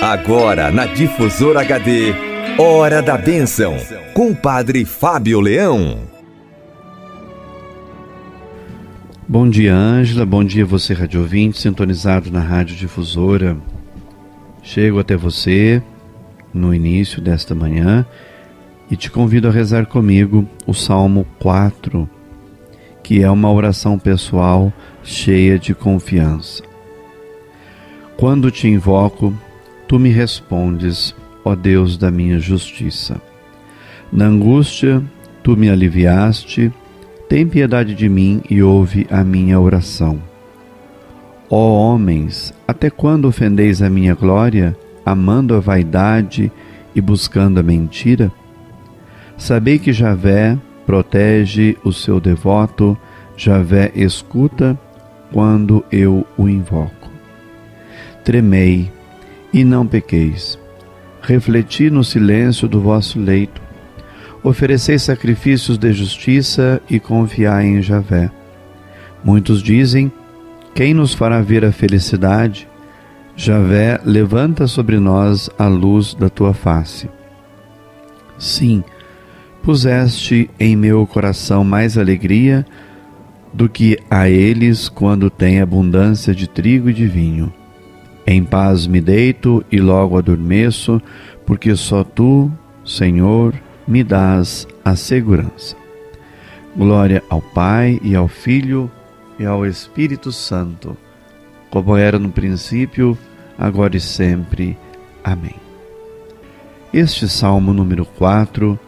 Agora na Difusora HD, Hora da Bênção, com o Padre Fábio Leão. Bom dia, Ângela. Bom dia, você, rádio ouvinte, sintonizado na Rádio Difusora. Chego até você no início desta manhã e te convido a rezar comigo o Salmo 4, que é uma oração pessoal cheia de confiança. Quando te invoco, tu me respondes, ó Deus da minha justiça. Na angústia, tu me aliviaste, tem piedade de mim e ouve a minha oração. Ó homens, até quando ofendeis a minha glória, amando a vaidade e buscando a mentira? Sabei que Javé protege o seu devoto, Javé escuta quando eu o invoco. Tremei e não pequeis. Refleti no silêncio do vosso leito. Oferecei sacrifícios de justiça e confiai em Javé. Muitos dizem: Quem nos fará ver a felicidade? Javé, levanta sobre nós a luz da tua face. Sim, puseste em meu coração mais alegria do que a eles quando tem abundância de trigo e de vinho. Em paz me deito e logo adormeço, porque só tu, Senhor, me dás a segurança. Glória ao Pai e ao Filho e ao Espírito Santo, como era no princípio, agora e sempre. Amém. Este salmo número 4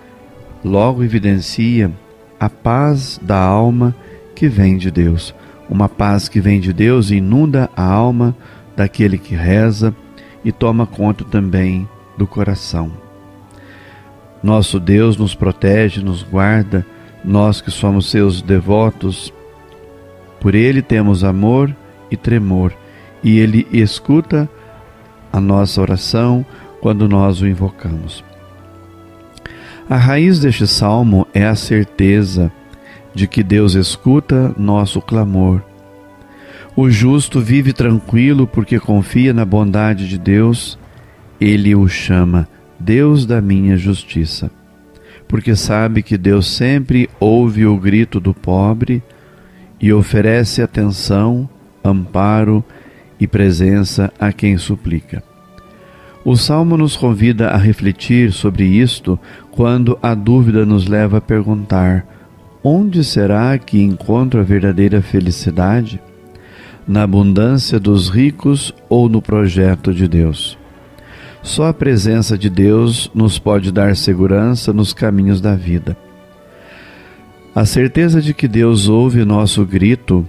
logo evidencia a paz da alma que vem de Deus. Uma paz que vem de Deus inunda a alma daquele que reza e toma conta também do coração. Nosso Deus nos protege, nos guarda, nós que somos seus devotos. Por ele temos amor e tremor, e ele escuta a nossa oração quando nós o invocamos. A raiz deste salmo é a certeza de que Deus escuta nosso clamor. O justo vive tranquilo porque confia na bondade de Deus. Ele o chama Deus da minha justiça, porque sabe que Deus sempre ouve o grito do pobre e oferece atenção, amparo e presença a quem suplica. O Salmo nos convida a refletir sobre isto quando a dúvida nos leva a perguntar: onde será que encontro a verdadeira felicidade? Na abundância dos ricos ou no projeto de Deus? Só a presença de Deus nos pode dar segurança nos caminhos da vida. A certeza de que Deus ouve nosso grito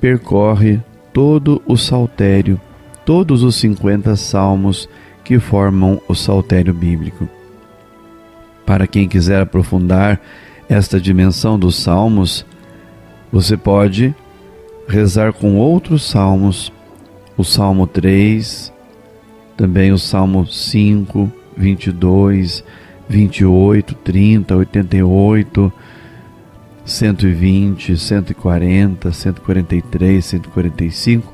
percorre todo o saltério, todos os 50 salmos que formam o saltério bíblico. Para quem quiser aprofundar esta dimensão dos salmos, você pode rezar com outros salmos, o Salmo 3, também o Salmo 5, 22, 28, 30, 88, 120, 140, 143, 145,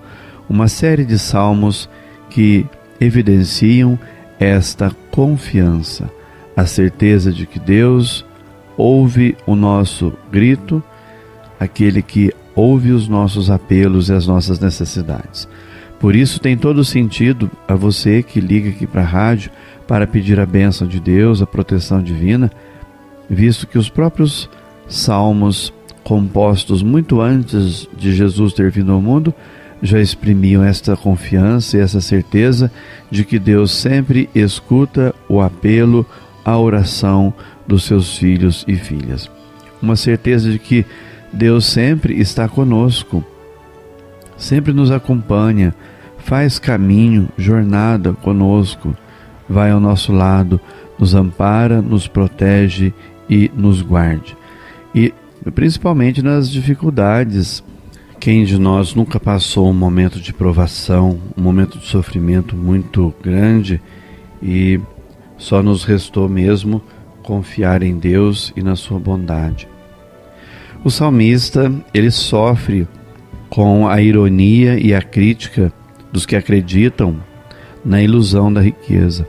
uma série de salmos que evidenciam esta confiança, a certeza de que Deus ouve o nosso grito, aquele que ouve os nossos apelos e as nossas necessidades. Por isso tem todo sentido a você que liga aqui para a rádio para pedir a bênção de Deus, a proteção divina, visto que os próprios salmos compostos muito antes de Jesus ter vindo ao mundo já exprimiam esta confiança e essa certeza de que Deus sempre escuta o apelo, a oração dos seus filhos e filhas. Uma certeza de que Deus sempre está conosco, sempre nos acompanha, faz caminho, jornada conosco, vai ao nosso lado, nos ampara, nos protege e nos guarde. E principalmente nas dificuldades quem de nós nunca passou um momento de provação, um momento de sofrimento muito grande e só nos restou mesmo confiar em Deus e na sua bondade. O salmista, ele sofre com a ironia e a crítica dos que acreditam na ilusão da riqueza.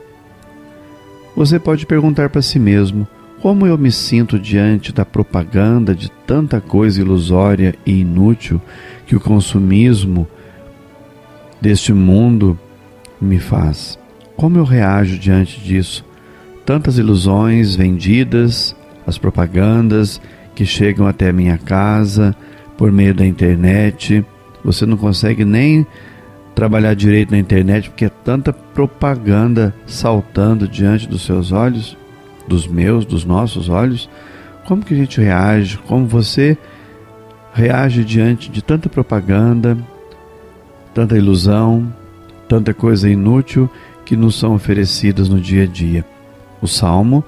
Você pode perguntar para si mesmo: como eu me sinto diante da propaganda de tanta coisa ilusória e inútil que o consumismo deste mundo me faz? Como eu reajo diante disso? Tantas ilusões vendidas, as propagandas que chegam até a minha casa por meio da internet. Você não consegue nem trabalhar direito na internet porque é tanta propaganda saltando diante dos seus olhos, dos meus, dos nossos olhos. Como que a gente reage? Como você reage diante de tanta propaganda, tanta ilusão, tanta coisa inútil que nos são oferecidas no dia a dia? O salmo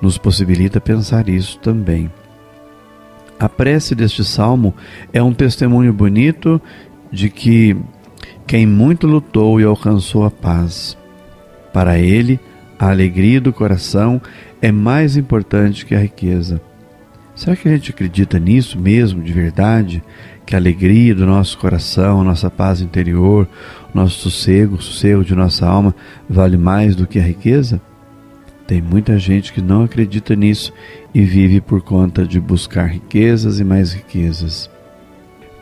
nos possibilita pensar isso também. A prece deste salmo é um testemunho bonito de que quem muito lutou e alcançou a paz. Para ele, a alegria do coração é mais importante que a riqueza. Será que a gente acredita nisso mesmo, de verdade? Que a alegria do nosso coração, nossa paz interior, nosso sossego, o sossego de nossa alma vale mais do que a riqueza? Tem muita gente que não acredita nisso e vive por conta de buscar riquezas e mais riquezas.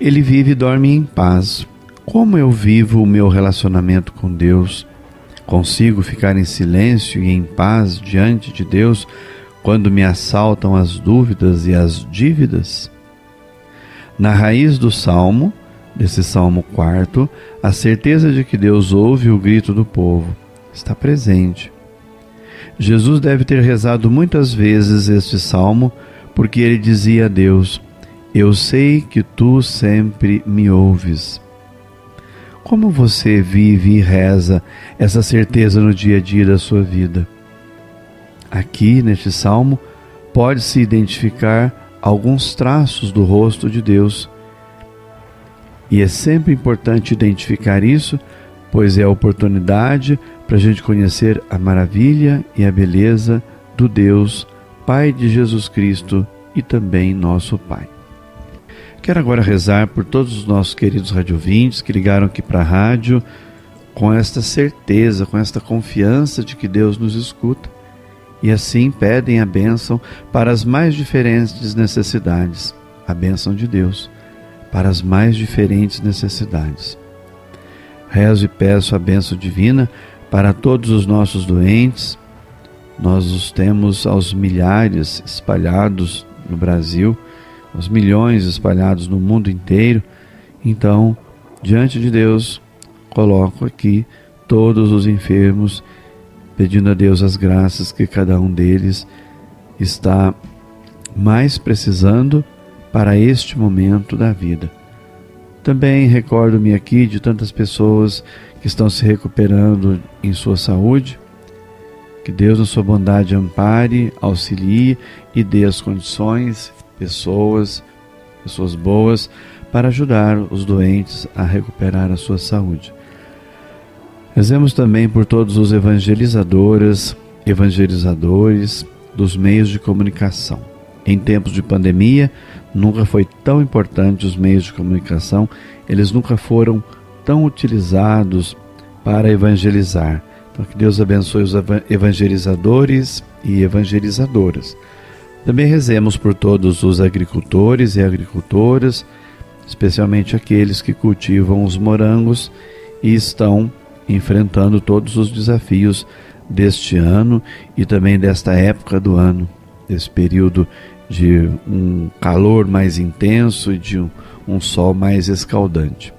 Ele vive e dorme em paz, como eu vivo o meu relacionamento com Deus? Consigo ficar em silêncio e em paz diante de Deus quando me assaltam as dúvidas e as dívidas? Na raiz do salmo, desse salmo quarto, a certeza de que Deus ouve o grito do povo está presente. Jesus deve ter rezado muitas vezes este salmo, porque ele dizia a Deus: Eu sei que tu sempre me ouves. Como você vive e reza essa certeza no dia a dia da sua vida? Aqui, neste salmo, pode-se identificar alguns traços do rosto de Deus. E é sempre importante identificar isso, pois é a oportunidade para a gente conhecer a maravilha e a beleza do Deus, Pai de Jesus Cristo e também nosso Pai. Quero agora rezar por todos os nossos queridos radiovintes que ligaram aqui para a rádio com esta certeza, com esta confiança de que Deus nos escuta e assim pedem a bênção para as mais diferentes necessidades, a bênção de Deus para as mais diferentes necessidades. Rezo e peço a bênção divina para todos os nossos doentes. Nós os temos aos milhares espalhados no Brasil os milhões espalhados no mundo inteiro. Então, diante de Deus, coloco aqui todos os enfermos, pedindo a Deus as graças que cada um deles está mais precisando para este momento da vida. Também recordo-me aqui de tantas pessoas que estão se recuperando em sua saúde. Que Deus, na sua bondade, ampare, auxilie e dê as condições pessoas, pessoas boas, para ajudar os doentes a recuperar a sua saúde. Rezemos também por todos os evangelizadoras, evangelizadores dos meios de comunicação. Em tempos de pandemia, nunca foi tão importante os meios de comunicação, eles nunca foram tão utilizados para evangelizar. Então, que Deus abençoe os evangelizadores e evangelizadoras. Também rezemos por todos os agricultores e agricultoras, especialmente aqueles que cultivam os morangos e estão enfrentando todos os desafios deste ano e também desta época do ano, desse período de um calor mais intenso e de um, um sol mais escaldante.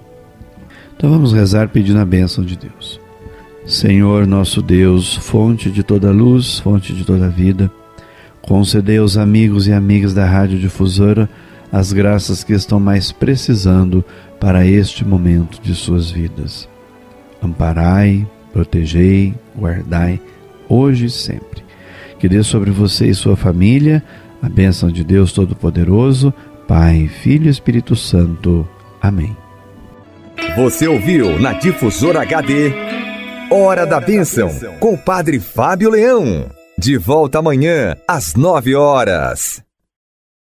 Então vamos rezar pedindo a bênção de Deus. Senhor nosso Deus, fonte de toda luz, fonte de toda vida, Concedei aos amigos e amigas da Rádio Difusora as graças que estão mais precisando para este momento de suas vidas. Amparai, protegei, guardai, hoje e sempre. Que dê sobre você e sua família a bênção de Deus Todo-Poderoso, Pai, Filho e Espírito Santo. Amém. Você ouviu na Difusora HD Hora da Bênção, com o Padre Fábio Leão. De volta amanhã, às nove horas.